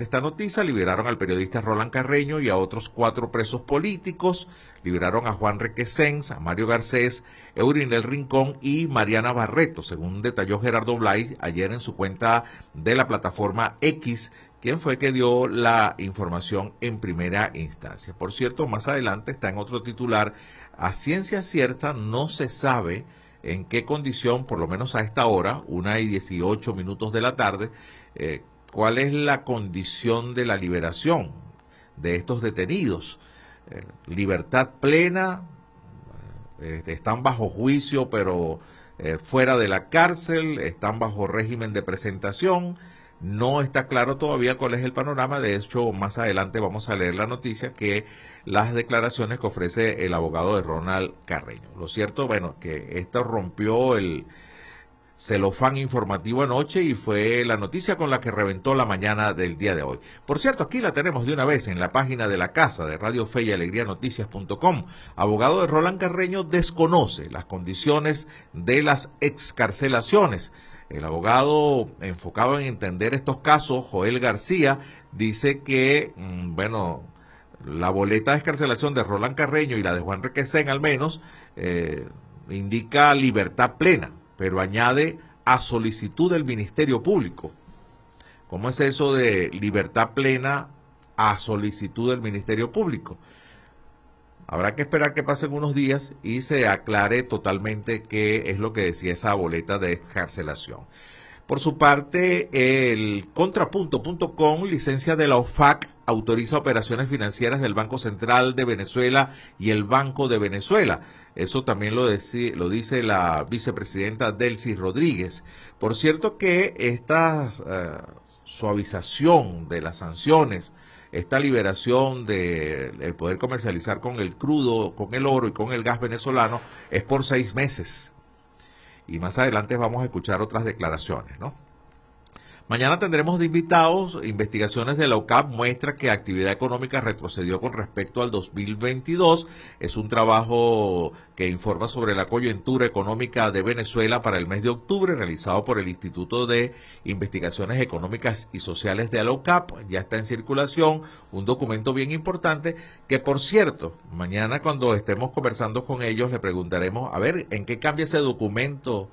esta noticia, liberaron al periodista Roland Carreño y a otros cuatro presos políticos, liberaron a Juan Requesens, a Mario Garcés, Eurinel Rincón y Mariana Barreto, según detalló Gerardo Blay ayer en su cuenta de la plataforma X, quien fue que dio la información en primera instancia. Por cierto, más adelante está en otro titular, a ciencia cierta no se sabe en qué condición, por lo menos a esta hora, una y dieciocho minutos de la tarde, eh, cuál es la condición de la liberación de estos detenidos. Eh, libertad plena, eh, están bajo juicio pero eh, fuera de la cárcel, están bajo régimen de presentación. No está claro todavía cuál es el panorama. De hecho, más adelante vamos a leer la noticia que las declaraciones que ofrece el abogado de Ronald Carreño. Lo cierto, bueno, que esto rompió el, celofán informativo anoche y fue la noticia con la que reventó la mañana del día de hoy. Por cierto, aquí la tenemos de una vez en la página de la casa de Radio Fe y Alegría Noticias.com. Abogado de Roland Carreño desconoce las condiciones de las excarcelaciones. El abogado enfocado en entender estos casos, Joel García, dice que, mm, bueno, la boleta de excarcelación de Roland Carreño y la de Juan Requesén al menos, eh, indica libertad plena pero añade a solicitud del Ministerio Público. ¿Cómo es eso de libertad plena a solicitud del Ministerio Público? Habrá que esperar que pasen unos días y se aclare totalmente qué es lo que decía esa boleta de excarcelación. Por su parte, el contrapunto.com, licencia de la OFAC, autoriza operaciones financieras del Banco Central de Venezuela y el Banco de Venezuela. Eso también lo, lo dice la vicepresidenta Delcy Rodríguez. Por cierto que esta eh, suavización de las sanciones, esta liberación de el poder comercializar con el crudo, con el oro y con el gas venezolano es por seis meses y más adelante vamos a escuchar otras declaraciones, ¿no? Mañana tendremos de invitados, investigaciones de la UCAP muestra que actividad económica retrocedió con respecto al 2022. Es un trabajo que informa sobre la coyuntura económica de Venezuela para el mes de octubre, realizado por el Instituto de Investigaciones Económicas y Sociales de la UCAP. Ya está en circulación un documento bien importante que, por cierto, mañana cuando estemos conversando con ellos le preguntaremos, a ver, ¿en qué cambia ese documento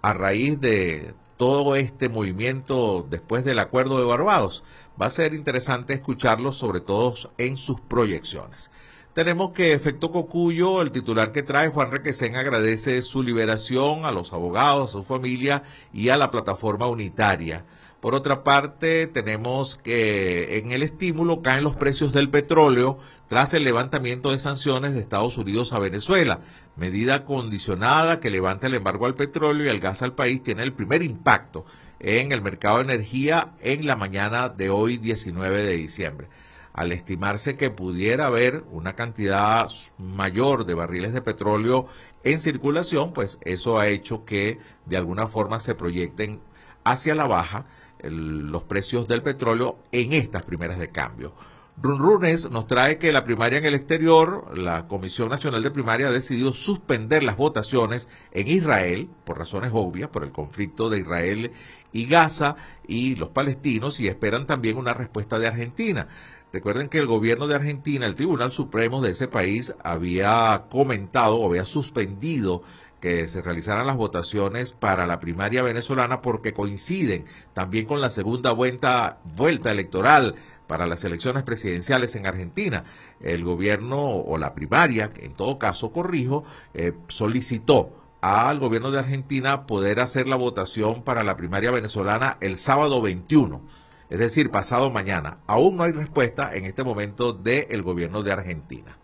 a raíz de todo este movimiento después del acuerdo de Barbados. Va a ser interesante escucharlo, sobre todo en sus proyecciones. Tenemos que Efecto Cocuyo, el titular que trae, Juan Requesén, agradece su liberación a los abogados, a su familia y a la plataforma unitaria. Por otra parte, tenemos que en el estímulo caen los precios del petróleo tras el levantamiento de sanciones de Estados Unidos a Venezuela. Medida condicionada que levanta el embargo al petróleo y al gas al país tiene el primer impacto en el mercado de energía en la mañana de hoy 19 de diciembre. Al estimarse que pudiera haber una cantidad mayor de barriles de petróleo en circulación, pues eso ha hecho que de alguna forma se proyecten hacia la baja los precios del petróleo en estas primeras de cambio. Runrunes nos trae que la primaria en el exterior, la Comisión Nacional de Primaria ha decidido suspender las votaciones en Israel, por razones obvias, por el conflicto de Israel y Gaza y los palestinos, y esperan también una respuesta de Argentina. Recuerden que el gobierno de Argentina, el Tribunal Supremo de ese país, había comentado o había suspendido que se realizaran las votaciones para la primaria venezolana porque coinciden también con la segunda vuelta, vuelta electoral para las elecciones presidenciales en Argentina. El gobierno o la primaria, en todo caso corrijo, eh, solicitó al gobierno de Argentina poder hacer la votación para la primaria venezolana el sábado 21, es decir, pasado mañana. Aún no hay respuesta en este momento del gobierno de Argentina.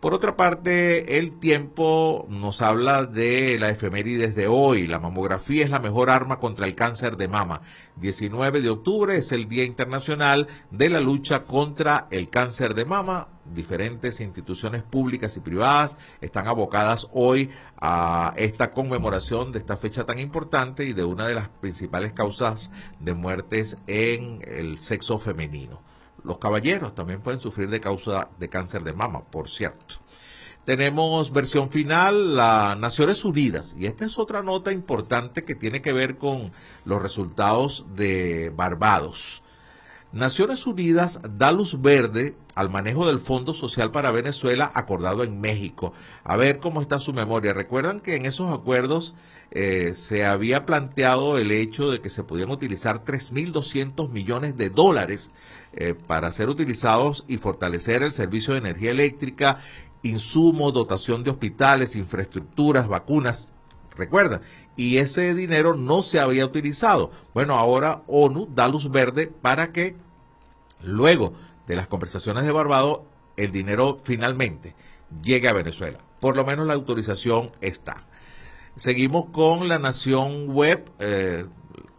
Por otra parte, el tiempo nos habla de la efemérides de hoy. La mamografía es la mejor arma contra el cáncer de mama. 19 de octubre es el Día Internacional de la Lucha contra el Cáncer de Mama. Diferentes instituciones públicas y privadas están abocadas hoy a esta conmemoración de esta fecha tan importante y de una de las principales causas de muertes en el sexo femenino. Los caballeros también pueden sufrir de causa de cáncer de mama, por cierto. Tenemos versión final, las Naciones Unidas, y esta es otra nota importante que tiene que ver con los resultados de Barbados. Naciones Unidas da luz verde al manejo del Fondo Social para Venezuela acordado en México. A ver cómo está su memoria. Recuerdan que en esos acuerdos eh, se había planteado el hecho de que se podían utilizar 3.200 millones de dólares eh, para ser utilizados y fortalecer el servicio de energía eléctrica, insumos, dotación de hospitales, infraestructuras, vacunas. Recuerda, y ese dinero no se había utilizado. Bueno, ahora ONU da luz verde para que luego de las conversaciones de Barbados el dinero finalmente llegue a Venezuela. Por lo menos la autorización está. Seguimos con la Nación Web. Eh,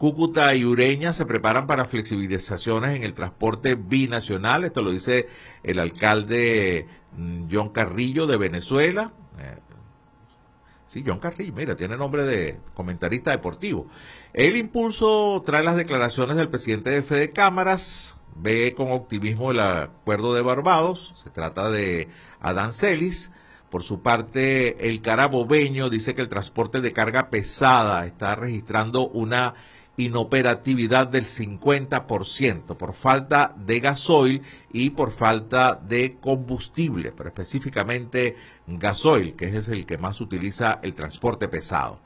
Cúcuta y Ureña se preparan para flexibilizaciones en el transporte binacional. Esto lo dice el alcalde mm, John Carrillo de Venezuela. Eh, Sí, John Carrillo, mira, tiene nombre de comentarista deportivo. El impulso trae las declaraciones del presidente de Fede Cámaras, ve con optimismo el acuerdo de Barbados, se trata de Adán Celis. Por su parte, el carabobeño dice que el transporte de carga pesada está registrando una inoperatividad del 50% por falta de gasoil y por falta de combustible, pero específicamente gasoil, que es el que más utiliza el transporte pesado.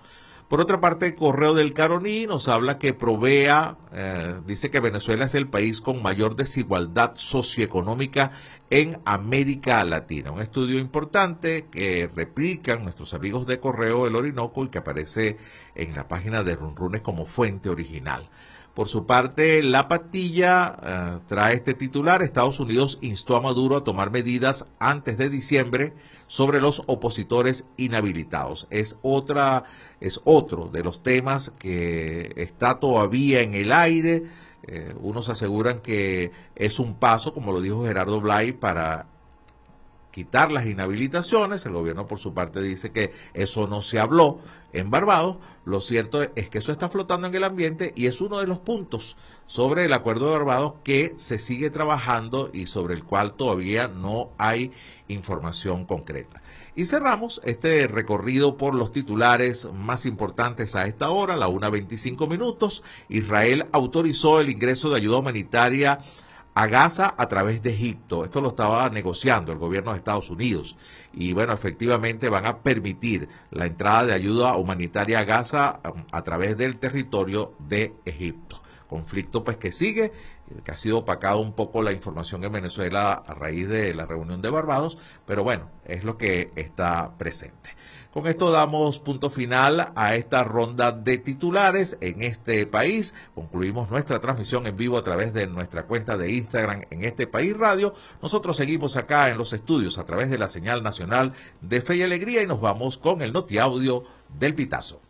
Por otra parte, Correo del Caroní nos habla que Provea eh, dice que Venezuela es el país con mayor desigualdad socioeconómica en América Latina. Un estudio importante que replican nuestros amigos de Correo del Orinoco y que aparece en la página de Runrunes como fuente original. Por su parte, La Patilla eh, trae este titular. Estados Unidos instó a Maduro a tomar medidas antes de diciembre sobre los opositores inhabilitados. Es otra, es otro de los temas que está todavía en el aire. Eh, unos aseguran que es un paso, como lo dijo Gerardo Blay, para quitar las inhabilitaciones. El gobierno, por su parte, dice que eso no se habló en Barbados. Lo cierto es que eso está flotando en el ambiente y es uno de los puntos sobre el acuerdo de Barbados que se sigue trabajando y sobre el cual todavía no hay información concreta. Y cerramos este recorrido por los titulares más importantes a esta hora, la 1.25 minutos. Israel autorizó el ingreso de ayuda humanitaria a Gaza a través de Egipto. Esto lo estaba negociando el gobierno de Estados Unidos. Y bueno, efectivamente van a permitir la entrada de ayuda humanitaria a Gaza um, a través del territorio de Egipto. Conflicto pues que sigue, que ha sido opacado un poco la información en Venezuela a raíz de la reunión de Barbados, pero bueno, es lo que está presente. Con esto damos punto final a esta ronda de titulares en este país. Concluimos nuestra transmisión en vivo a través de nuestra cuenta de Instagram en este país radio. Nosotros seguimos acá en los estudios a través de la señal nacional de Fe y Alegría y nos vamos con el notiaudio del Pitazo.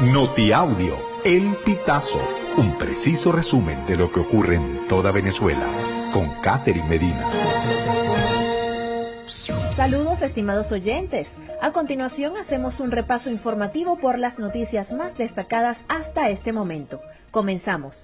Notiaudio, el Pitazo, un preciso resumen de lo que ocurre en toda Venezuela con Catherine Medina. Saludos estimados oyentes. A continuación hacemos un repaso informativo por las noticias más destacadas hasta este momento. Comenzamos.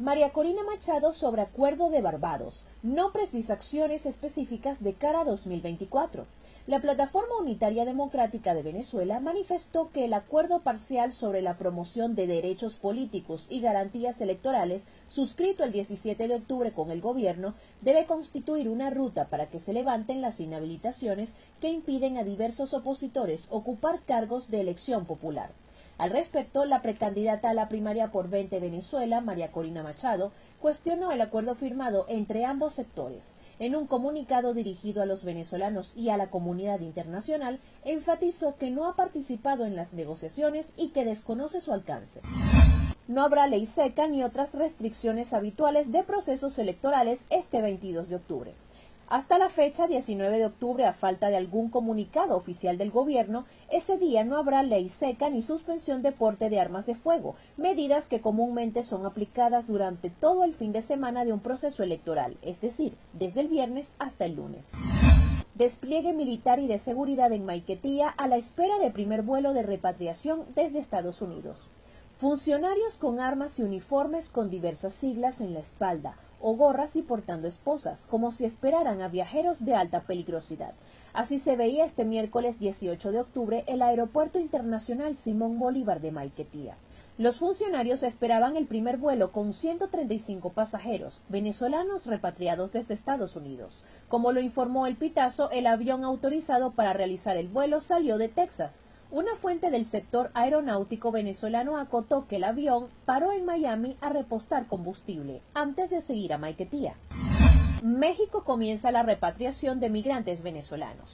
María Corina Machado sobre acuerdo de Barbados. No precisa acciones específicas de cara a 2024. La Plataforma Unitaria Democrática de Venezuela manifestó que el acuerdo parcial sobre la promoción de derechos políticos y garantías electorales, suscrito el 17 de octubre con el gobierno, debe constituir una ruta para que se levanten las inhabilitaciones que impiden a diversos opositores ocupar cargos de elección popular. Al respecto, la precandidata a la primaria por 20 Venezuela, María Corina Machado, cuestionó el acuerdo firmado entre ambos sectores. En un comunicado dirigido a los venezolanos y a la comunidad internacional, enfatizó que no ha participado en las negociaciones y que desconoce su alcance. No habrá ley seca ni otras restricciones habituales de procesos electorales este 22 de octubre. Hasta la fecha 19 de octubre, a falta de algún comunicado oficial del gobierno, ese día no habrá ley seca ni suspensión de porte de armas de fuego, medidas que comúnmente son aplicadas durante todo el fin de semana de un proceso electoral, es decir, desde el viernes hasta el lunes. Despliegue militar y de seguridad en Maiquetía a la espera de primer vuelo de repatriación desde Estados Unidos. Funcionarios con armas y uniformes con diversas siglas en la espalda, o gorras y portando esposas, como si esperaran a viajeros de alta peligrosidad. Así se veía este miércoles 18 de octubre el Aeropuerto Internacional Simón Bolívar de Maiquetía. Los funcionarios esperaban el primer vuelo con 135 pasajeros venezolanos repatriados desde Estados Unidos. Como lo informó el Pitazo, el avión autorizado para realizar el vuelo salió de Texas. Una fuente del sector aeronáutico venezolano acotó que el avión paró en Miami a repostar combustible antes de seguir a Maiquetía. México comienza la repatriación de migrantes venezolanos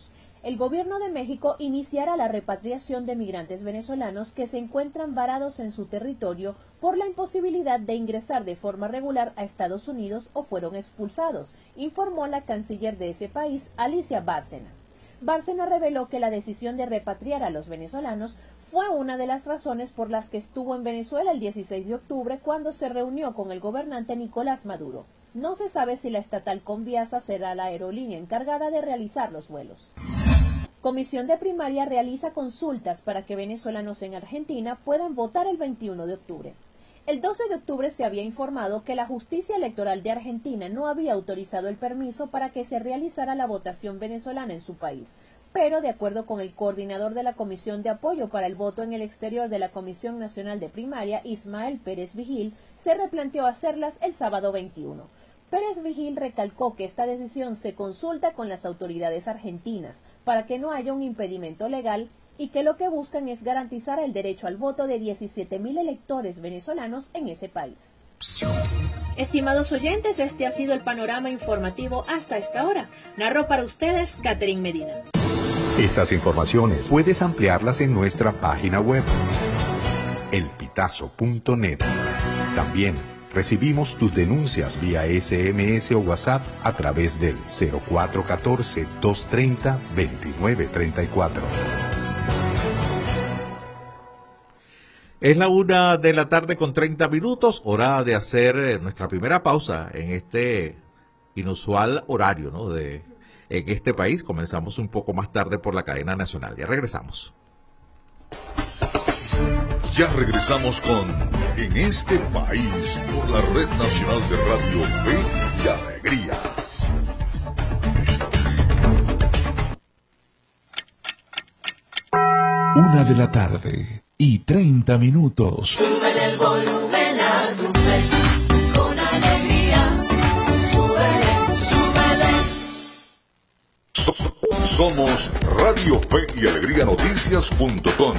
el gobierno de México iniciará la repatriación de migrantes venezolanos que se encuentran varados en su territorio por la imposibilidad de ingresar de forma regular a Estados Unidos o fueron expulsados, informó la canciller de ese país, Alicia Bárcena. Bárcena reveló que la decisión de repatriar a los venezolanos fue una de las razones por las que estuvo en Venezuela el 16 de octubre cuando se reunió con el gobernante Nicolás Maduro. No se sabe si la estatal Conviasa será la aerolínea encargada de realizar los vuelos. Comisión de Primaria realiza consultas para que venezolanos en Argentina puedan votar el 21 de octubre. El 12 de octubre se había informado que la justicia electoral de Argentina no había autorizado el permiso para que se realizara la votación venezolana en su país, pero de acuerdo con el coordinador de la Comisión de Apoyo para el Voto en el Exterior de la Comisión Nacional de Primaria, Ismael Pérez Vigil, se replanteó hacerlas el sábado 21. Pérez Vigil recalcó que esta decisión se consulta con las autoridades argentinas, para que no haya un impedimento legal y que lo que buscan es garantizar el derecho al voto de 17.000 electores venezolanos en ese país. Estimados oyentes, este ha sido el panorama informativo hasta esta hora. Narro para ustedes Catherine Medina. Estas informaciones puedes ampliarlas en nuestra página web, elpitazo.net. También Recibimos tus denuncias vía SMS o WhatsApp a través del 0414-230-2934. Es la una de la tarde con 30 minutos, hora de hacer eh, nuestra primera pausa en este inusual horario ¿no? de, en este país. Comenzamos un poco más tarde por la cadena nacional. Ya regresamos. Ya regresamos con En este país por la Red Nacional de Radio Fe y Alegría. Una de la tarde y treinta minutos. Sube el volumen a tu con alegría. Somos Radio Fe y Alegría Noticias.com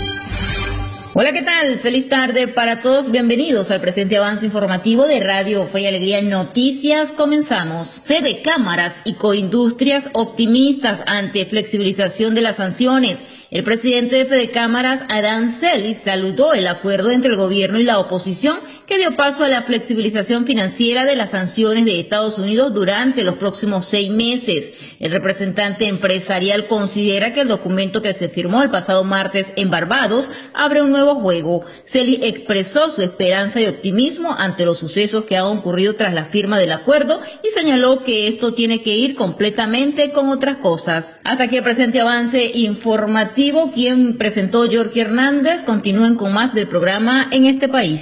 Hola, ¿qué tal? Feliz tarde para todos. Bienvenidos al presente avance informativo de Radio Fe y Alegría Noticias. Comenzamos. Fede Cámaras y Coindustrias optimistas ante flexibilización de las sanciones. El presidente de Fede Cámaras, Adán Celis, saludó el acuerdo entre el gobierno y la oposición que dio paso a la flexibilización financiera de las sanciones de Estados Unidos durante los próximos seis meses. El representante empresarial considera que el documento que se firmó el pasado martes en Barbados abre un nuevo juego. Celis expresó su esperanza y optimismo ante los sucesos que han ocurrido tras la firma del acuerdo y señaló que esto tiene que ir completamente con otras cosas. Hasta aquí el presente avance informativo quien presentó Jorge Hernández. Continúen con más del programa en este país.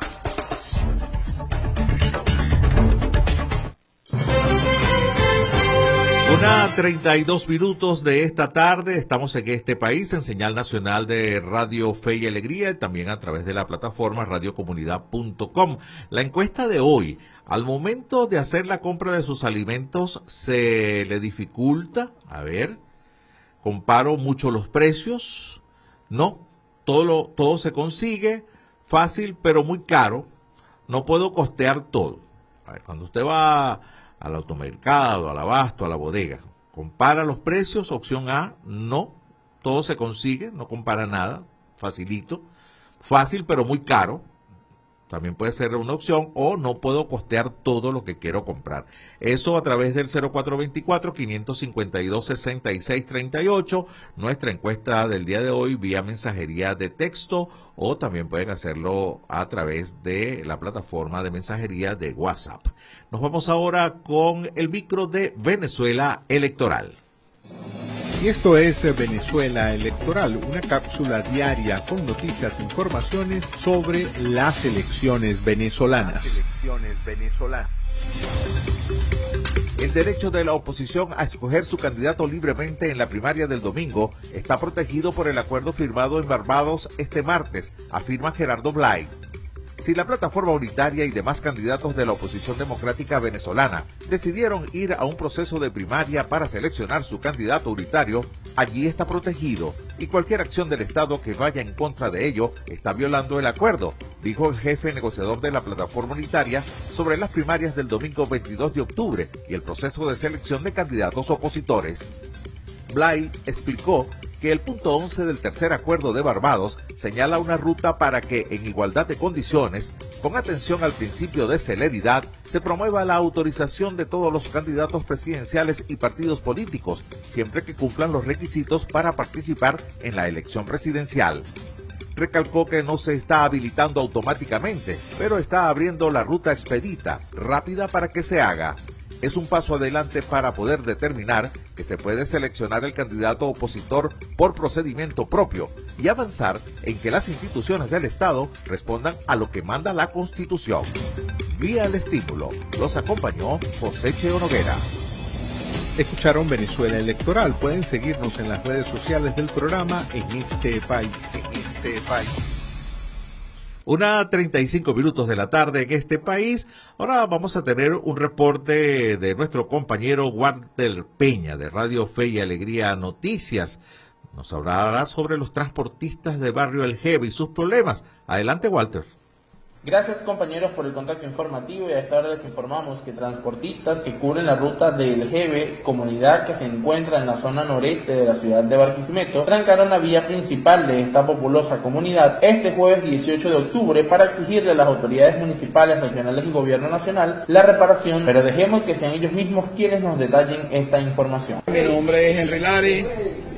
Una 32 minutos de esta tarde, estamos en este país en señal nacional de Radio Fe y Alegría y también a través de la plataforma radiocomunidad.com. La encuesta de hoy, al momento de hacer la compra de sus alimentos, ¿se le dificulta? A ver, comparo mucho los precios. No, todo, lo, todo se consigue fácil pero muy caro. No puedo costear todo. cuando usted va al automercado, al abasto, a la bodega. compara los precios, opción A, no, todo se consigue, no compara nada, facilito, fácil pero muy caro, también puede ser una opción o no puedo costear todo lo que quiero comprar. Eso a través del 0424-552-6638, nuestra encuesta del día de hoy vía mensajería de texto o también pueden hacerlo a través de la plataforma de mensajería de WhatsApp. Nos vamos ahora con el micro de Venezuela Electoral. Y esto es Venezuela Electoral, una cápsula diaria con noticias e informaciones sobre las elecciones venezolanas. El derecho de la oposición a escoger su candidato libremente en la primaria del domingo está protegido por el acuerdo firmado en Barbados este martes, afirma Gerardo Blay. Si la plataforma unitaria y demás candidatos de la oposición democrática venezolana decidieron ir a un proceso de primaria para seleccionar su candidato unitario, allí está protegido y cualquier acción del Estado que vaya en contra de ello está violando el acuerdo, dijo el jefe negociador de la plataforma unitaria sobre las primarias del domingo 22 de octubre y el proceso de selección de candidatos opositores. Bly explicó que el punto 11 del tercer acuerdo de Barbados señala una ruta para que, en igualdad de condiciones, con atención al principio de celeridad, se promueva la autorización de todos los candidatos presidenciales y partidos políticos, siempre que cumplan los requisitos para participar en la elección presidencial. Recalcó que no se está habilitando automáticamente, pero está abriendo la ruta expedita, rápida para que se haga es un paso adelante para poder determinar que se puede seleccionar el candidato opositor por procedimiento propio y avanzar en que las instituciones del Estado respondan a lo que manda la Constitución. Vía el estímulo, los acompañó José Cheo Noguera. Escucharon Venezuela Electoral. Pueden seguirnos en las redes sociales del programa en este país. En este país. Una 35 minutos de la tarde en este país. Ahora vamos a tener un reporte de nuestro compañero Walter Peña de Radio Fe y Alegría Noticias. Nos hablará sobre los transportistas de Barrio El Jeve y sus problemas. Adelante, Walter. Gracias compañeros por el contacto informativo. Y a esta hora les informamos que transportistas que cubren la ruta del Jeve, comunidad que se encuentra en la zona noreste de la ciudad de Barquisimeto, trancaron la vía principal de esta populosa comunidad este jueves 18 de octubre para exigirle a las autoridades municipales, regionales y gobierno nacional la reparación, pero dejemos que sean ellos mismos quienes nos detallen esta información. Mi nombre es Henry Lari,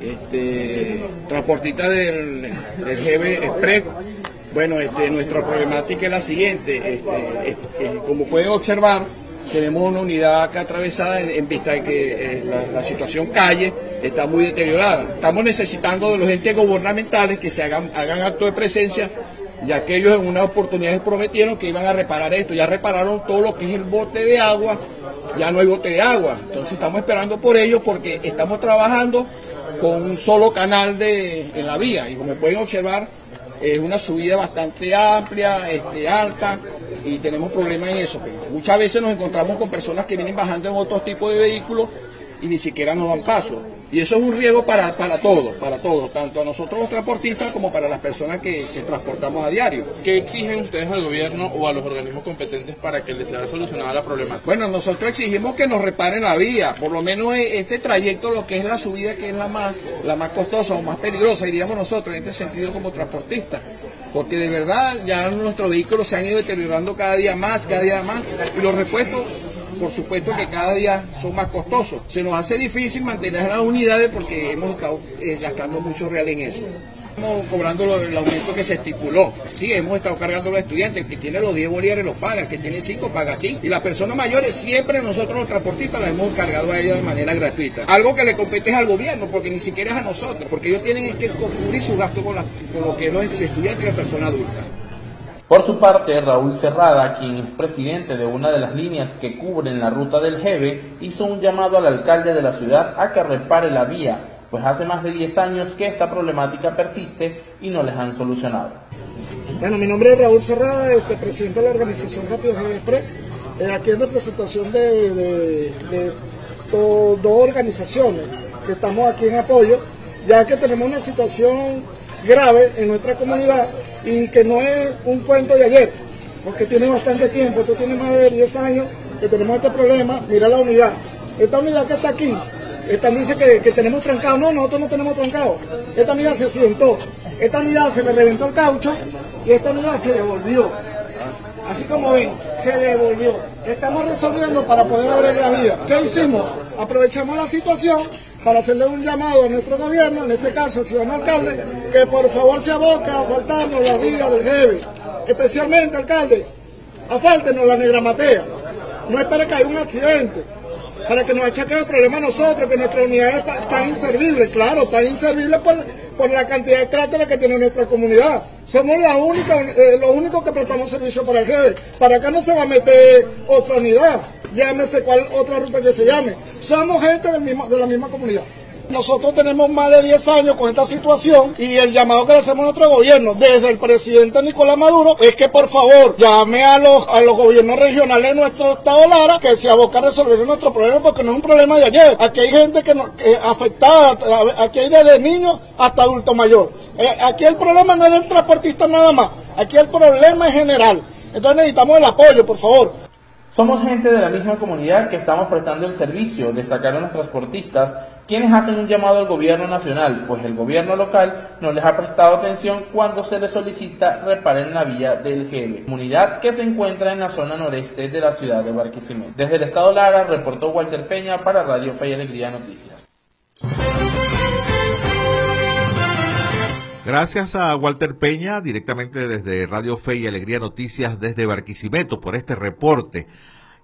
este, transportista del, del Jeve Express bueno, este, nuestra problemática es la siguiente. Este, como pueden observar, tenemos una unidad acá atravesada en, vista de que eh, la, situación calle está muy deteriorada. Estamos necesitando de los entes gubernamentales que se hagan, hagan acto de presencia, ya que ellos en una oportunidad prometieron que iban a reparar esto. Ya repararon todo lo que es el bote de agua, ya no hay bote de agua. Entonces estamos esperando por ellos porque estamos trabajando con un solo canal de, en la vía. Y como pueden observar, es una subida bastante amplia, este, alta, y tenemos problemas en eso. Muchas veces nos encontramos con personas que vienen bajando en otros tipos de vehículos y ni siquiera nos dan paso. Y eso es un riesgo para, para todos, para todos, tanto a nosotros los transportistas como para las personas que, transportamos a diario. ¿Qué exigen ustedes al gobierno o a los organismos competentes para que les sea solucionada la problemática? Bueno, nosotros exigimos que nos reparen la vía, por lo menos e, este trayecto, lo que es la subida, que es la más, la más costosa o más peligrosa, diríamos nosotros, en este sentido como transportistas. Porque de verdad ya nuestros vehículos se han ido deteriorando cada día más, cada día más, y los repuestos por supuesto que cada día son más costosos. Se nos hace difícil mantener las unidades porque hemos estado eh, gastando mucho real en eso. Estamos cobrando el aumento que se estipuló. Sí, hemos estado cargando a los estudiantes. El que tiene los 10 bolívares los paga, el que tiene 5 paga 5. Y las personas mayores siempre nosotros los transportistas las hemos cargado a ellos de manera gratuita. Algo que le compete es al gobierno, porque ni siquiera es a nosotros, porque ellos tienen que cubrir su gasto con, con lo que es el estudiante y la persona adulta. Por su parte, Raúl Cerrada, quien es presidente de una de las líneas que cubren la ruta del Jeve, hizo un llamado al alcalde de la ciudad a que repare la vía, pues hace más de 10 años que esta problemática persiste y no les han solucionado. Bueno, mi nombre es Raúl Cerrada, este, presidente de la organización Rápido Jeve Express, eh, aquí en representación de, dos organizaciones que estamos aquí en apoyo, ya que tenemos una situación grave en nuestra comunidad y que no es un cuento de ayer, porque tiene bastante tiempo, esto tiene más de 10 años que tenemos este problema, mira la unidad, esta unidad que está aquí Esta dice que, que tenemos trancado. No, nosotros no tenemos trancado. Esta unidad se accidentó. Esta unidad se le reventó el caucho y esta unidad se devolvió. Así como ven, se devolvió. Estamos resolviendo para poder abrir la vía. ¿Qué hicimos? Aprovechamos la situación para hacerle un llamado a nuestro gobierno, en este caso al ciudadano alcalde, que por favor se aboca a faltarnos la vía del jefe. Especialmente, alcalde, afáltenos la negra matea. No espere que haya un accidente para que nos achaquen el problema a nosotros, que nuestra unidad está, está inservible. Claro, está inservible por, por la cantidad de cráteres que tiene nuestra comunidad. Somos la única, eh, los únicos que prestamos servicio para el jefe. Para acá no se va a meter otra unidad, llámese cual otra ruta que se llame. Somos gente de la misma comunidad. Nosotros tenemos más de 10 años con esta situación y el llamado que le hacemos a nuestro gobierno desde el presidente Nicolás Maduro es que por favor llame a los, a los gobiernos regionales de nuestro estado Lara que se aboca a resolver nuestro problema porque no es un problema de ayer. Aquí hay gente que, no, que afectada, aquí hay desde niños hasta adulto mayor. Eh, aquí el problema no es del transportista nada más, aquí el problema es general. Entonces necesitamos el apoyo, por favor. Somos gente de la misma comunidad que estamos prestando el servicio, destacaron los transportistas, quienes hacen un llamado al gobierno nacional, pues el gobierno local no les ha prestado atención cuando se les solicita reparen la vía del GB, comunidad que se encuentra en la zona noreste de la ciudad de Barquisimeto. Desde el estado Lara reportó Walter Peña para Radio Fe y Alegría Noticias. Gracias a Walter Peña, directamente desde Radio Fe y Alegría Noticias desde Barquisimeto, por este reporte.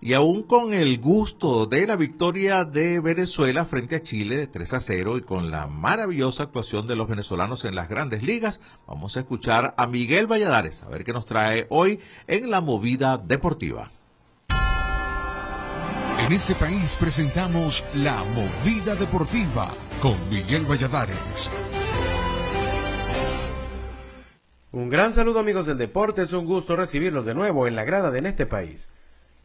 Y aún con el gusto de la victoria de Venezuela frente a Chile de 3 a 0 y con la maravillosa actuación de los venezolanos en las grandes ligas, vamos a escuchar a Miguel Valladares, a ver qué nos trae hoy en la movida deportiva. En este país presentamos La Movida Deportiva con Miguel Valladares. Un gran saludo amigos del deporte, es un gusto recibirlos de nuevo en la grada de En este país.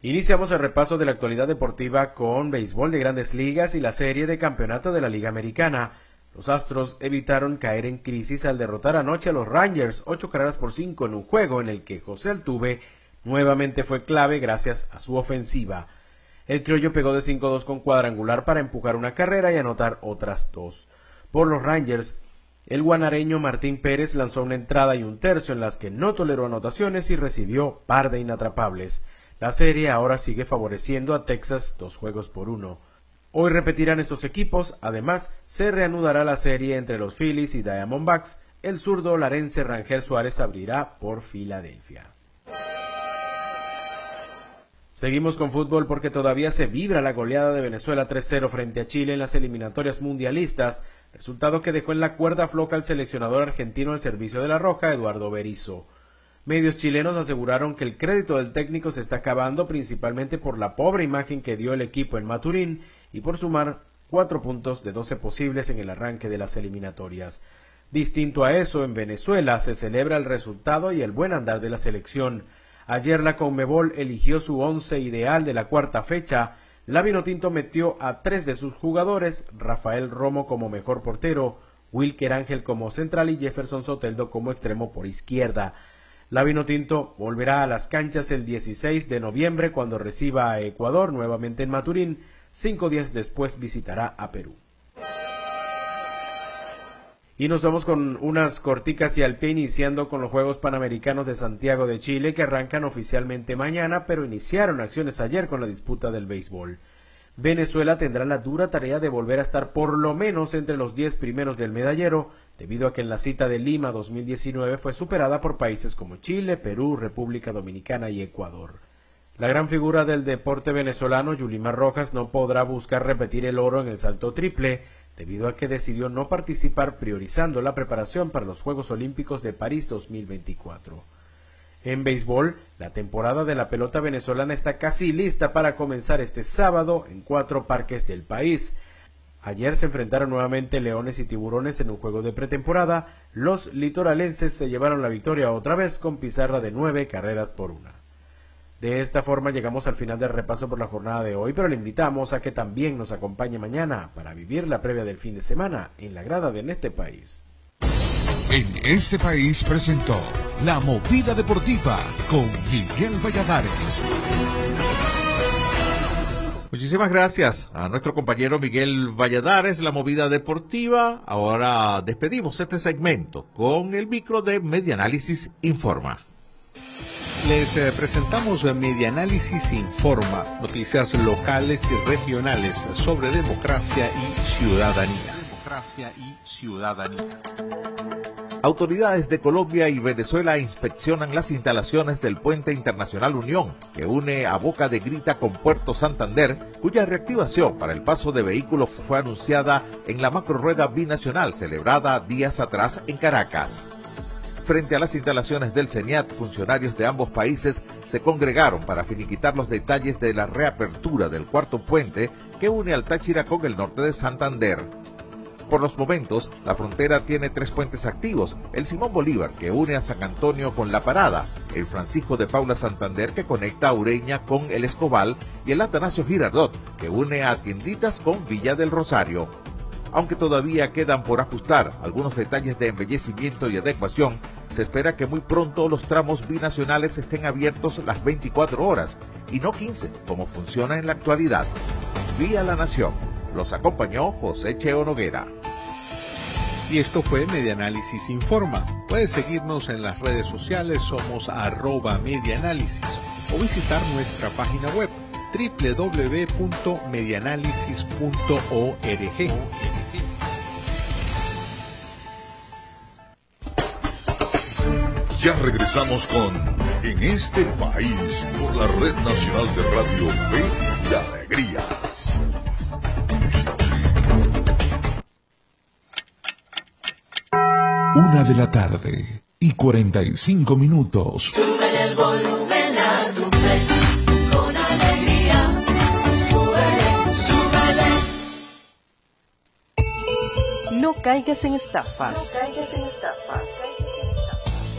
Iniciamos el repaso de la actualidad deportiva con béisbol de grandes ligas y la serie de campeonato de la Liga Americana. Los Astros evitaron caer en crisis al derrotar anoche a los Rangers ocho carreras por cinco en un juego en el que José Altuve nuevamente fue clave gracias a su ofensiva. El criollo pegó de 5-2 con cuadrangular para empujar una carrera y anotar otras dos. Por los Rangers, el guanareño Martín Pérez lanzó una entrada y un tercio en las que no toleró anotaciones y recibió par de inatrapables. La serie ahora sigue favoreciendo a Texas dos juegos por uno. Hoy repetirán estos equipos, además se reanudará la serie entre los Phillies y Diamondbacks. El zurdo larense Rangel Suárez abrirá por Filadelfia. Seguimos con fútbol porque todavía se vibra la goleada de Venezuela 3-0 frente a Chile en las eliminatorias mundialistas resultado que dejó en la cuerda floja al seleccionador argentino al servicio de la Roja, Eduardo Berizzo. Medios chilenos aseguraron que el crédito del técnico se está acabando principalmente por la pobre imagen que dio el equipo en Maturín y por sumar cuatro puntos de doce posibles en el arranque de las eliminatorias. Distinto a eso, en Venezuela se celebra el resultado y el buen andar de la selección. Ayer la Conmebol eligió su once ideal de la cuarta fecha, la Vinotinto metió a tres de sus jugadores, Rafael Romo como mejor portero, Wilker Ángel como central y Jefferson Soteldo como extremo por izquierda. La Vinotinto volverá a las canchas el 16 de noviembre cuando reciba a Ecuador nuevamente en Maturín. Cinco días después visitará a Perú. Y nos vamos con unas corticas y al pie iniciando con los Juegos Panamericanos de Santiago de Chile que arrancan oficialmente mañana, pero iniciaron acciones ayer con la disputa del béisbol. Venezuela tendrá la dura tarea de volver a estar por lo menos entre los diez primeros del medallero, debido a que en la cita de Lima 2019 fue superada por países como Chile, Perú, República Dominicana y Ecuador. La gran figura del deporte venezolano, Yulimar Rojas, no podrá buscar repetir el oro en el salto triple, debido a que decidió no participar priorizando la preparación para los Juegos Olímpicos de París 2024. En béisbol, la temporada de la pelota venezolana está casi lista para comenzar este sábado en cuatro parques del país. Ayer se enfrentaron nuevamente Leones y Tiburones en un juego de pretemporada. Los litoralenses se llevaron la victoria otra vez con pizarra de nueve carreras por una. De esta forma llegamos al final del repaso por la jornada de hoy, pero le invitamos a que también nos acompañe mañana para vivir la previa del fin de semana en la grada de este país. En este país presentó La Movida Deportiva con Miguel Valladares. Muchísimas gracias a nuestro compañero Miguel Valladares, la movida deportiva. Ahora despedimos este segmento con el micro de Medianálisis Informa. Les eh, presentamos Medianálisis Informa, noticias locales y regionales sobre democracia y ciudadanía. Democracia y ciudadanía. Autoridades de Colombia y Venezuela inspeccionan las instalaciones del puente internacional Unión, que une a Boca de Grita con Puerto Santander, cuya reactivación para el paso de vehículos fue anunciada en la macro rueda binacional celebrada días atrás en Caracas. Frente a las instalaciones del CENIAT, funcionarios de ambos países se congregaron para finiquitar los detalles de la reapertura del cuarto puente que une al Táchira con el norte de Santander. Por los momentos, la frontera tiene tres puentes activos, el Simón Bolívar, que une a San Antonio con La Parada, el Francisco de Paula Santander, que conecta a Ureña con El Escobal, y el Atanasio Girardot, que une a Tienditas con Villa del Rosario. Aunque todavía quedan por ajustar algunos detalles de embellecimiento y adecuación, se espera que muy pronto los tramos binacionales estén abiertos las 24 horas y no 15, como funciona en la actualidad. Vía la Nación. Los acompañó José Cheo Noguera. Y esto fue Medianálisis Informa. Puedes seguirnos en las redes sociales, somos arroba medianálisis o visitar nuestra página web www.medianálisis.org. Ya regresamos con En este país por la Red Nacional de Radio Fe y Alegría. Una de la tarde y 45 minutos. Sube el volumen a tu play, con alegría. Súbele, súbele. No caigas en estafas.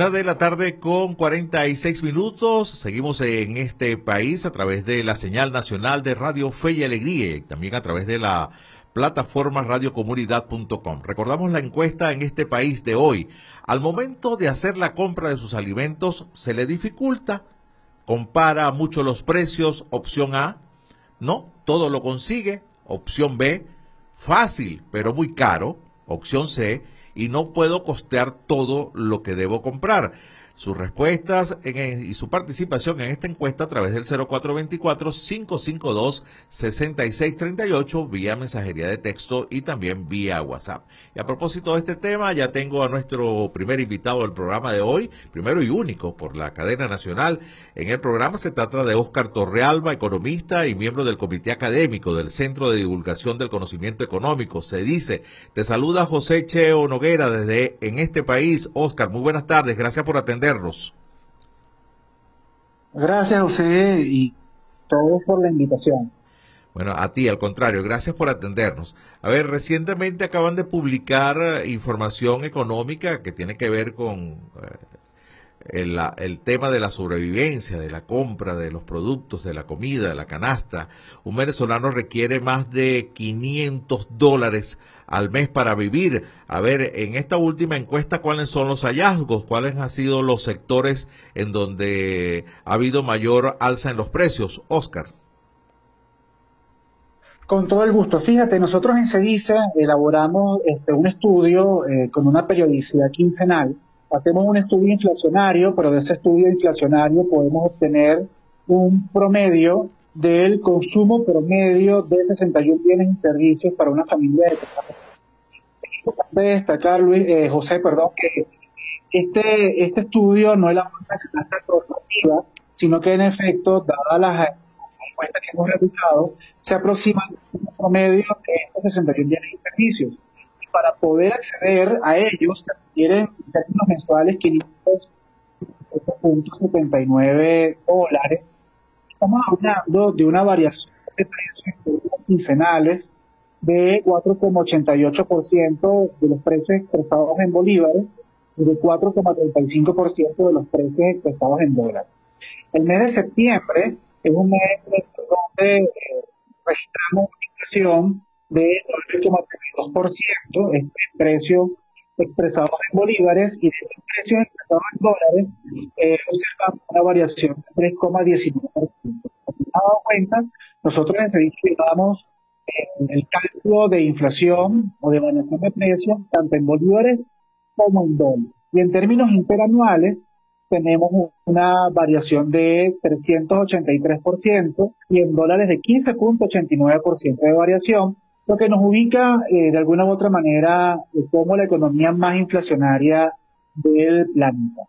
Una de la tarde con 46 minutos. Seguimos en este país a través de la señal nacional de Radio Fe y Alegría y también a través de la plataforma radiocomunidad.com. Recordamos la encuesta en este país de hoy. Al momento de hacer la compra de sus alimentos, se le dificulta, compara mucho los precios, opción A, no, todo lo consigue, opción B, fácil pero muy caro, opción C, y no puedo costear todo lo que debo comprar. Sus respuestas en- y su participación en esta encuesta a través del 0424-552-6638 vía mensajería de texto y también vía WhatsApp. Y a propósito de este tema, ya tengo a nuestro primer invitado del programa de hoy, primero y único por la cadena nacional. En el programa se trata de Óscar Torrealba, economista y miembro del Comité Académico del Centro de Divulgación del Conocimiento Económico. Se dice, te saluda José Cheo Noguera desde en este país. Óscar, muy buenas tardes, gracias por Gracias, José, y todos por la invitación. Bueno, a ti, al contrario, gracias por atendernos. A ver, recientemente acaban de publicar eh, información económica que tiene que ver con eh, el, el tema de la sobrevivencia, de la compra de los productos, de la comida, de la canasta. Un venezolano requiere más de 500 dólares al mes para vivir. A ver, en esta última encuesta, ¿cuáles son los hallazgos? ¿Cuáles han sido los sectores en donde ha habido mayor alza en los precios? Oscar. Con todo el gusto. Fíjate, nosotros en CEDICE elaboramos este, un estudio eh, con una periodicidad quincenal. Hacemos un estudio inflacionario, pero de ese estudio inflacionario podemos obtener un promedio del consumo promedio de 61 bienes y servicios para una familia de Es importante destacar, Luis, eh, José, perdón, que este, este estudio no es la muestra normativa, sino que en efecto, dadas las encuestas que hemos realizado, se aproxima un promedio de estos 61 bienes y servicios. Para poder acceder a ellos, se requieren en términos mensuales 500.79 dólares. Estamos hablando de una variación de precios quincenales de 4,88% de los precios expresados en bolívares y de 4,35% de los precios expresados en dólares. El mes de septiembre es un mes donde eh, registramos una inflación de 9,32%, este precio expresados en bolívares y de estos precios expresados en dólares eh, observamos una variación de 3,19%. Como dado cuenta, nosotros en damos el cálculo de inflación o de variación de precios tanto en bolívares como en dólares. Y en términos interanuales, tenemos una variación de 383% y en dólares de 15.89% de variación, lo que nos ubica eh, de alguna u otra manera como la economía más inflacionaria del planeta.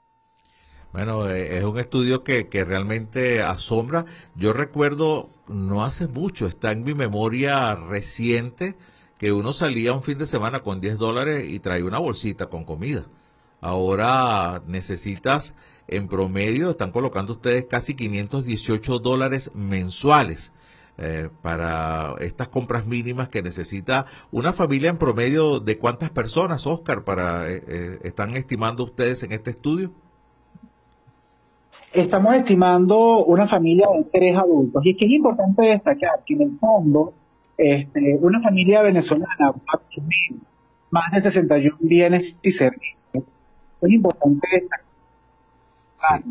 Bueno, eh, es un estudio que, que realmente asombra. Yo recuerdo, no hace mucho, está en mi memoria reciente, que uno salía un fin de semana con 10 dólares y traía una bolsita con comida. Ahora necesitas, en promedio, están colocando ustedes casi 518 dólares mensuales eh, para estas compras mínimas que necesita una familia en promedio de cuántas personas, Oscar, para eh, eh, están estimando ustedes en este estudio. Estamos estimando una familia de tres adultos y es que es importante destacar que en el fondo este, una familia venezolana va a consumir más de 61 bienes y servicios es importante destacar.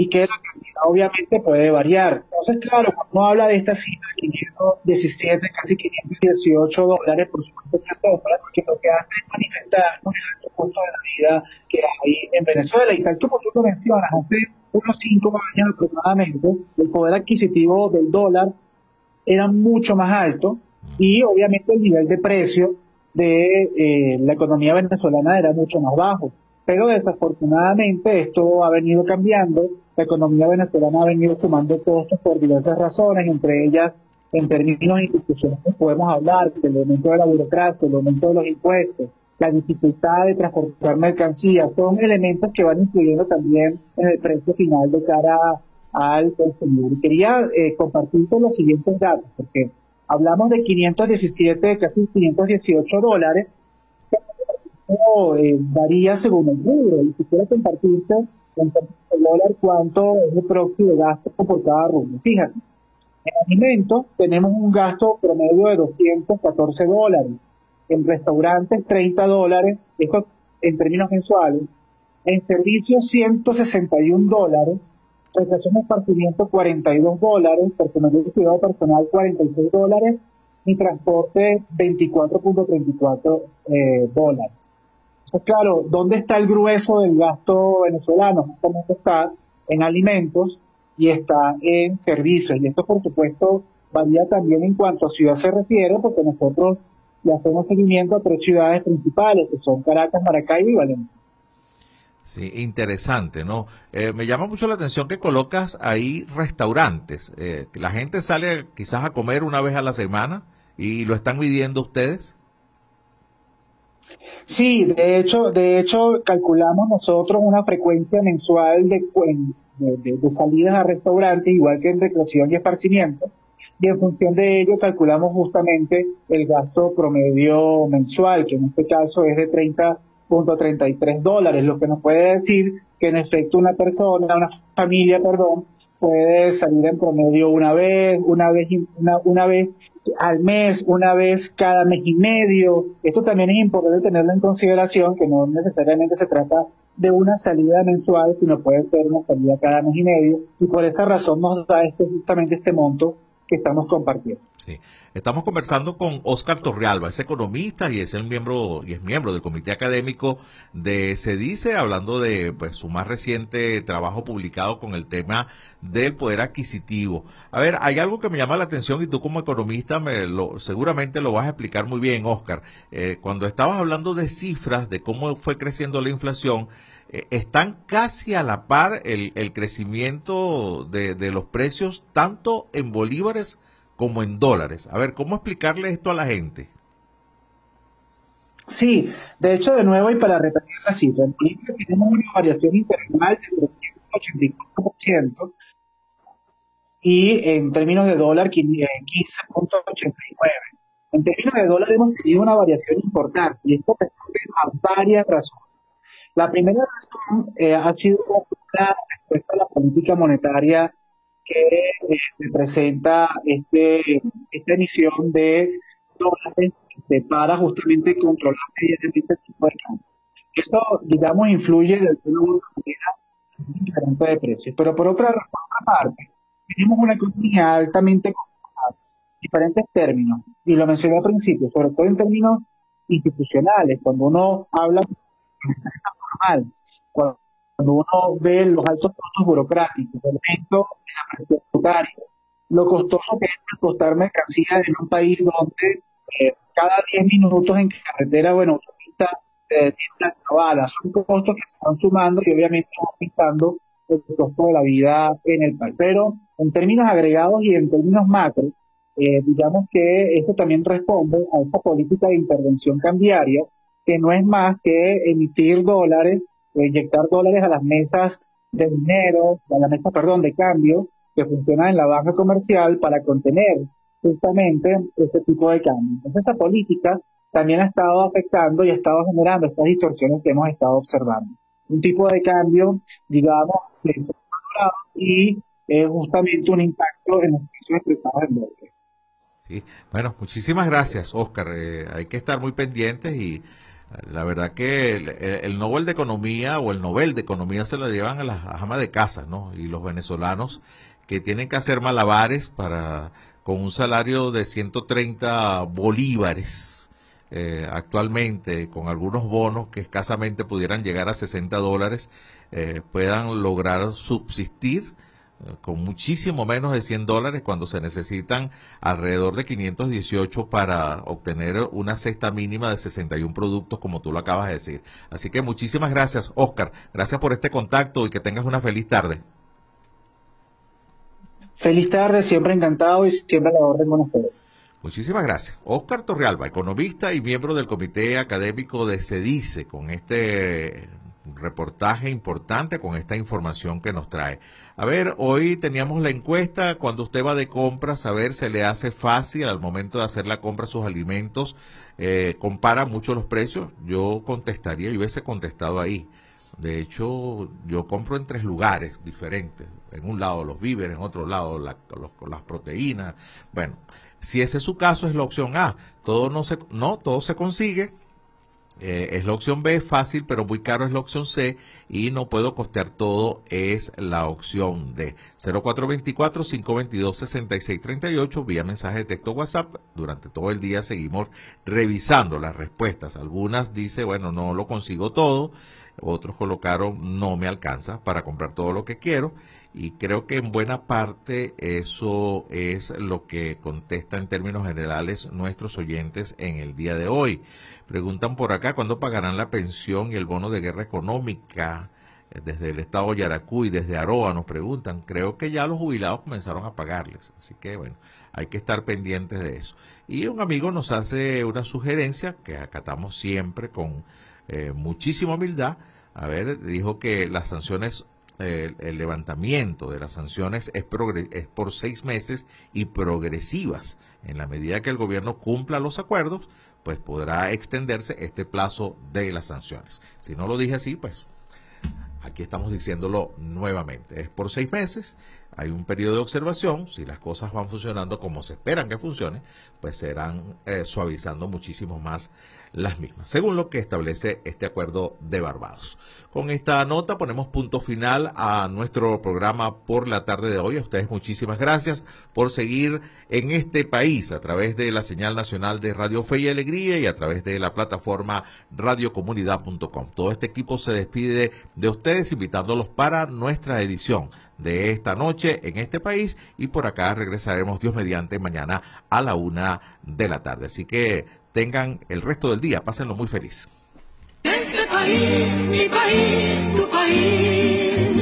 Y que la cantidad obviamente puede variar. Entonces, claro, cuando habla de esta cifra, 517, casi 518 dólares, por supuesto que asombra, porque lo que hace es manifestar el alto costo de la vida que hay en Venezuela. Y tal como tú lo mencionas, hace unos 5 años aproximadamente, el poder adquisitivo del dólar era mucho más alto y obviamente el nivel de precio de eh, la economía venezolana era mucho más bajo. Pero desafortunadamente esto ha venido cambiando, la economía venezolana ha venido sumando costos por diversas razones, entre ellas en términos institucionales podemos hablar del aumento de la burocracia, el aumento de los impuestos, la dificultad de transportar mercancías, son elementos que van influyendo también en el precio final de cara al consumidor. Quería eh, compartir con los siguientes datos, porque hablamos de 517, casi 518 dólares, eh, varía según el rubro. Y quisiera compartirte el dólar cuánto es el próximo gasto por cada rubro. Fíjate, en alimentos tenemos un gasto promedio de 214 dólares. En restaurantes 30 dólares, esto en términos mensuales. En servicios 161 dólares. Recreación de esparcimiento 42 dólares. Personal de cuidado personal 46 dólares. Y transporte 24.34 eh, dólares. Pues claro, ¿dónde está el grueso del gasto venezolano? Justamente está en alimentos y está en servicios. Y esto, por supuesto, varía también en cuanto a ciudad se refiere, porque nosotros le hacemos seguimiento a tres ciudades principales, que son Caracas, Maracaibo y Valencia. Sí, interesante, ¿no? Eh, me llama mucho la atención que colocas ahí restaurantes. Eh, la gente sale quizás a comer una vez a la semana y lo están midiendo ustedes. Sí, de hecho, de hecho calculamos nosotros una frecuencia mensual de, de, salidas a restaurantes, igual que en recreación y esparcimiento, y en función de ello calculamos justamente el gasto promedio mensual, que en este caso es de 30.33 dólares, lo que nos puede decir que en efecto una persona, una familia, perdón, puede salir en promedio una vez, una vez, una, una vez al mes, una vez cada mes y medio. Esto también es importante tenerlo en consideración, que no necesariamente se trata de una salida mensual, sino puede ser una salida cada mes y medio, y por esa razón nos da este, justamente este monto que estamos compartiendo. Sí. Estamos conversando con Oscar Torrealba, es economista y es el miembro y es miembro del comité académico de CEDICE, hablando de pues su más reciente trabajo publicado con el tema del poder adquisitivo. A ver, hay algo que me llama la atención y tú como economista me lo, seguramente lo vas a explicar muy bien, Oscar. Eh, cuando estabas hablando de cifras de cómo fue creciendo la inflación, eh, están casi a la par el, el crecimiento de, de los precios tanto en bolívares como en dólares. A ver, ¿cómo explicarle esto a la gente? Sí, de hecho, de nuevo, y para repetir la cifra, en Bolivia tenemos una variación interanual del 84% y en términos de dólar 15.89. En términos de dólar hemos tenido una variación importante y esto responde a varias razones. La primera razón eh, ha sido la respuesta a la política monetaria que eh, presenta este, esta emisión de dólares para justamente controlar este tipo de cambio. Esto, digamos, influye de alguna manera en diferente de precios. Pero por otra, parte, tenemos una economía altamente diferentes términos, y lo mencioné al principio, sobre todo en términos institucionales, cuando uno habla normal, cuando uno ve los altos costos burocráticos, el aumento de la presión tributaria, lo costoso que es transportar mercancías en un país donde eh, cada 10 minutos en carretera o en autopista eh, tiene una son costos que se van sumando y obviamente aumentando el costo de la vida en el país. Pero en términos agregados y en términos macro, eh, digamos que esto también responde a esta política de intervención cambiaria, que no es más que emitir dólares o inyectar dólares a las mesas de dinero, a la mesa, perdón, de cambio, que funciona en la banca comercial para contener justamente este tipo de cambio. Entonces esa política también ha estado afectando y ha estado generando estas distorsiones que hemos estado observando. Un tipo de cambio, digamos, y eh, justamente un impacto en los precios expresados en dólares. Sí, bueno, muchísimas gracias, Oscar. Eh, hay que estar muy pendientes y la verdad que el, Nobel de Economía o el Nobel de Economía se lo llevan a las amas de casa, ¿no? Y los venezolanos que tienen que hacer malabares para con un salario de 130 bolívares eh, actualmente, con algunos bonos que escasamente pudieran llegar a 60 dólares, eh, puedan lograr subsistir con muchísimo menos de 100 dólares cuando se necesitan alrededor de 518 para obtener una cesta mínima de 61 productos como tú lo acabas de decir. Así que muchísimas gracias, Oscar. Gracias por este contacto y que tengas una feliz tarde. Feliz tarde, siempre encantado y siempre a la orden con ustedes. Muchísimas gracias. Oscar Torrealba, economista y miembro del Comité Académico de CEDICE, con este reportaje importante, con esta información que nos trae. A ver, hoy teníamos la encuesta, cuando usted va de compra, saber se le hace fácil al momento de hacer la compra sus alimentos, eh, compara mucho los precios. Yo contestaría, yo hubiese contestado ahí. De hecho, yo compro en tres lugares diferentes. En un lado los víveres, en otro lado las proteínas. Bueno, si ese es su caso, es la opción A. Todo no se, no, todo se consigue. Eh, es la opción B, fácil, pero muy caro es la opción C. Y no puedo costear todo, es la opción D. 0424-522-6638, vía mensaje de texto WhatsApp. Durante todo el día seguimos revisando las respuestas. Algunas dice, bueno, no lo consigo todo otros colocaron no me alcanza para comprar todo lo que quiero y creo que en buena parte eso es lo que contesta en términos generales nuestros oyentes en el día de hoy. Preguntan por acá cuándo pagarán la pensión y el bono de guerra económica desde el estado Yaracuy, desde Aroa nos preguntan, creo que ya los jubilados comenzaron a pagarles, así que bueno, hay que estar pendientes de eso. Y un amigo nos hace una sugerencia que acatamos siempre con eh, muchísima humildad, a ver, dijo que las sanciones, eh, el levantamiento de las sanciones es, es por seis meses y progresivas. En la medida que el gobierno cumpla los acuerdos, pues podrá extenderse este plazo de las sanciones. Si no lo dije así, pues aquí estamos diciéndolo nuevamente. Es por seis meses, hay un periodo de observación, si las cosas van funcionando como se esperan que funcione, pues serán eh, suavizando muchísimo más las mismas, según lo que establece este acuerdo de Barbados. Con esta nota ponemos punto final a nuestro programa por la tarde de hoy. A ustedes muchísimas gracias por seguir en este país a través de la señal nacional de Radio Fe y Alegría y a través de la plataforma radiocomunidad.com. Todo este equipo se despide de ustedes invitándolos para nuestra edición de esta noche en este país y por acá regresaremos Dios mediante mañana a la una de la tarde. Así que tengan el resto del día, pásenlo muy feliz. Este.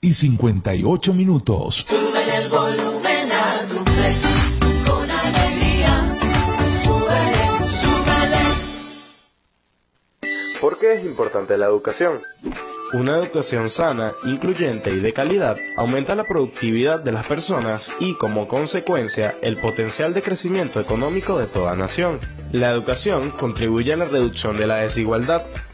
y 58 minutos. Sube el volumen a tu play. Con alegría. Súbele, súbele. ¿Por qué es importante la educación? Una educación sana, incluyente y de calidad aumenta la productividad de las personas y, como consecuencia, el potencial de crecimiento económico de toda nación. La educación contribuye a la reducción de la desigualdad,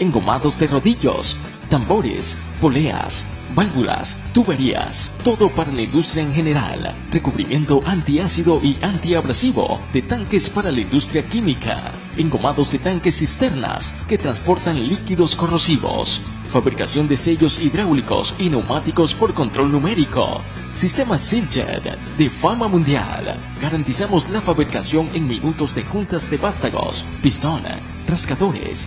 engomados de rodillos, tambores, poleas, válvulas, tuberías, todo para la industria en general, recubrimiento antiácido y antiabrasivo de tanques para la industria química, engomados de tanques cisternas que transportan líquidos corrosivos, fabricación de sellos hidráulicos y neumáticos por control numérico, Sistema Siljet de fama mundial. Garantizamos la fabricación en minutos de juntas de vástagos, pistón, rascadores,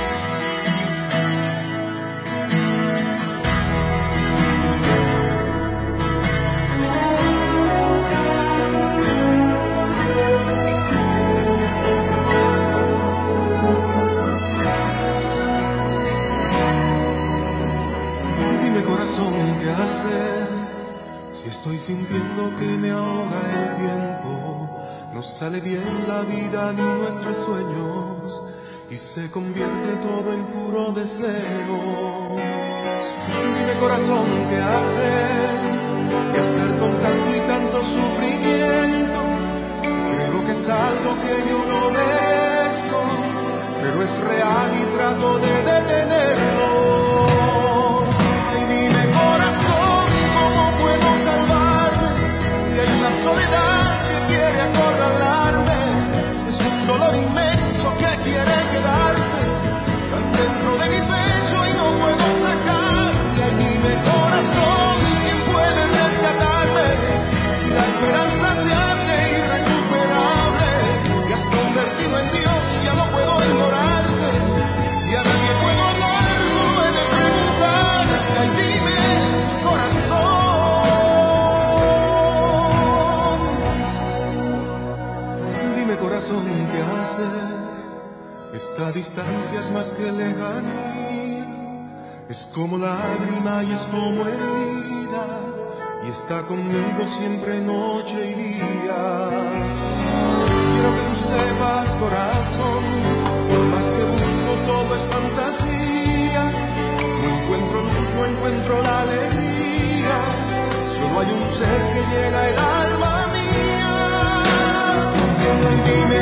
Sintiendo que me ahoga el tiempo, no sale bien la vida ni nuestros sueños, y se convierte todo en puro deseo. Dime corazón, ¿qué hacer? ¿Qué hacer con tanto y tanto sufrimiento? Creo que es algo que yo no merezco, pero es real y trato de Esta distancia es más que lejanía. Es como lágrima y es como herida. Y está conmigo siempre noche y día. Quiero que tú sepas, corazón, por más que busco todo es fantasía. No encuentro luz, no encuentro la alegría. Solo hay un ser que llena el alma mía. Dime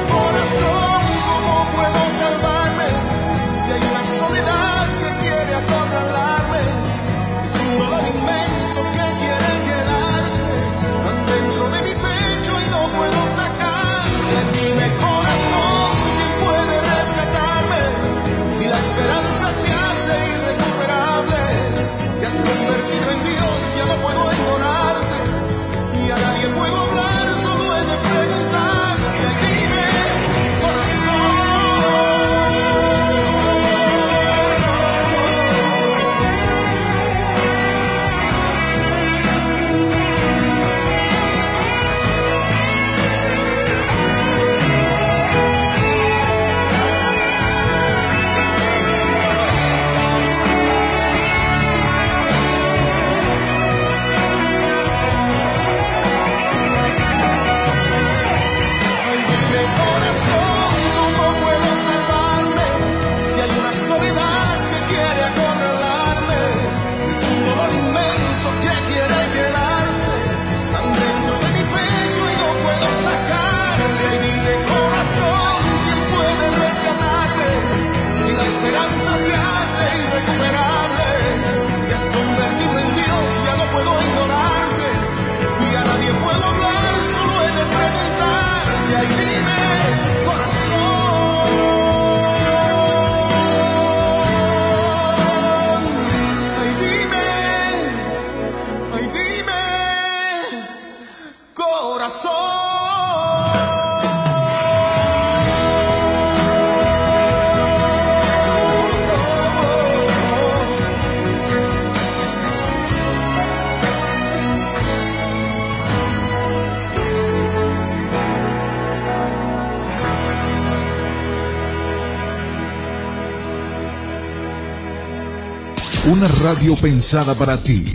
radio pensada para ti.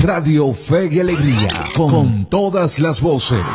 Radio Fe y Alegría. Con todas las voces.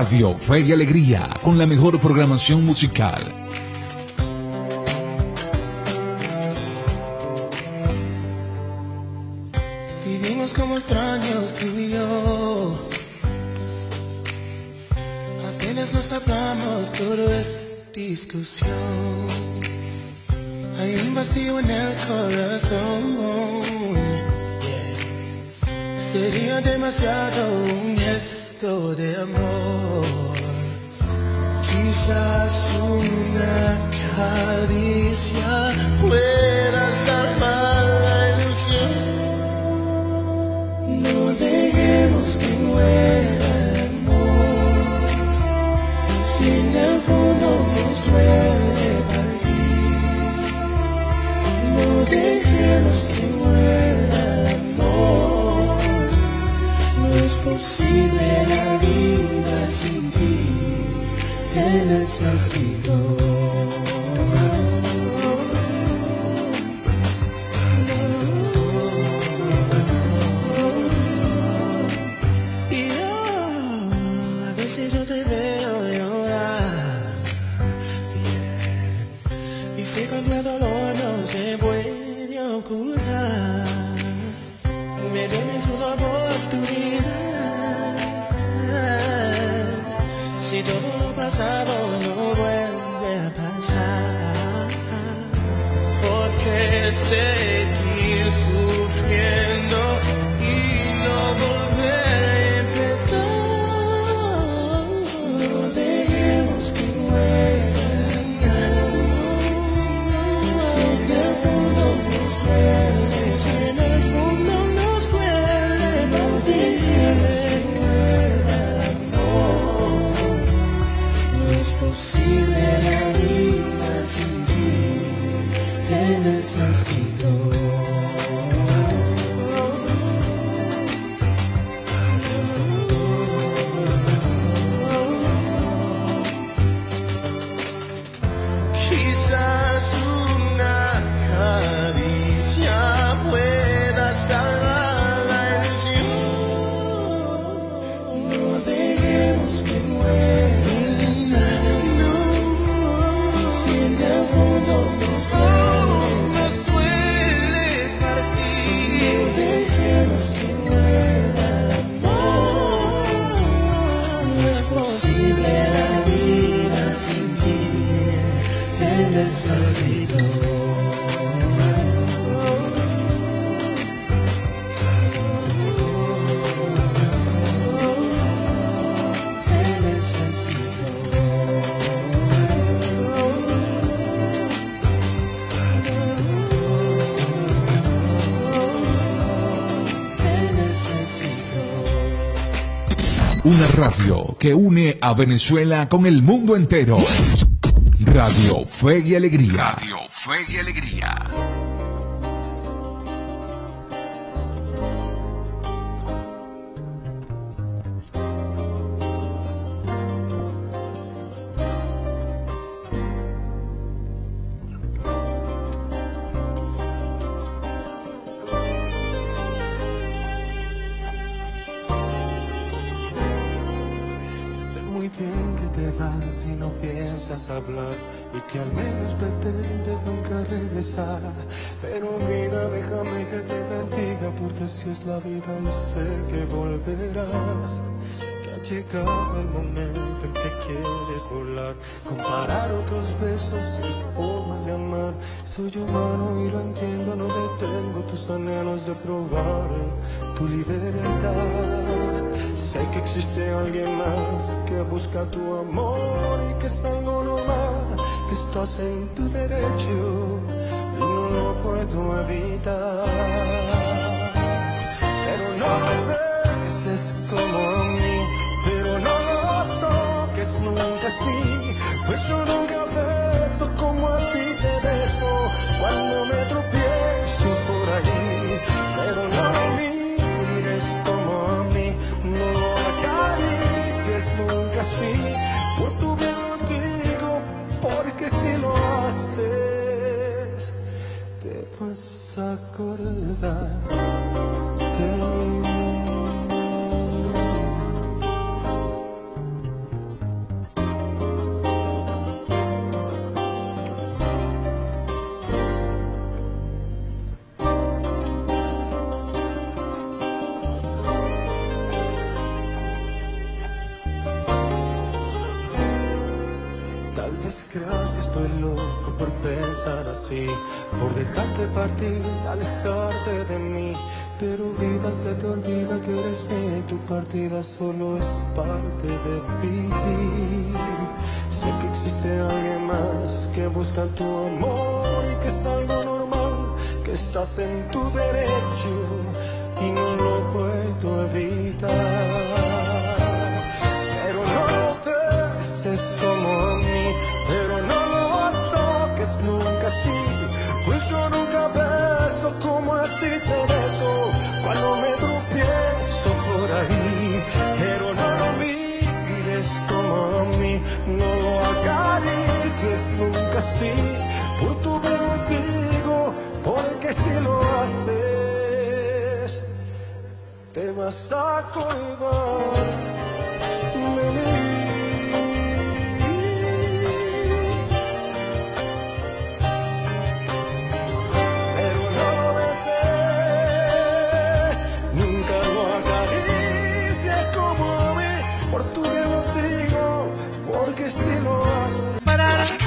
Radio Fe y Alegría con la mejor programación musical. Vivimos como extraños tú y yo. Apenas nos hablamos, todo es discusión. Hay un vacío en el corazón. Sería demasiado un yes de amor, quizás una caricia pueda salvar la ilusión. No dejemos que muera el amor, sin alguno nos duele partir. No dejemos que muera el amor, no es posible. radio que une a Venezuela con el mundo entero. Radio Fe y Alegría. Radio Fe y Alegría.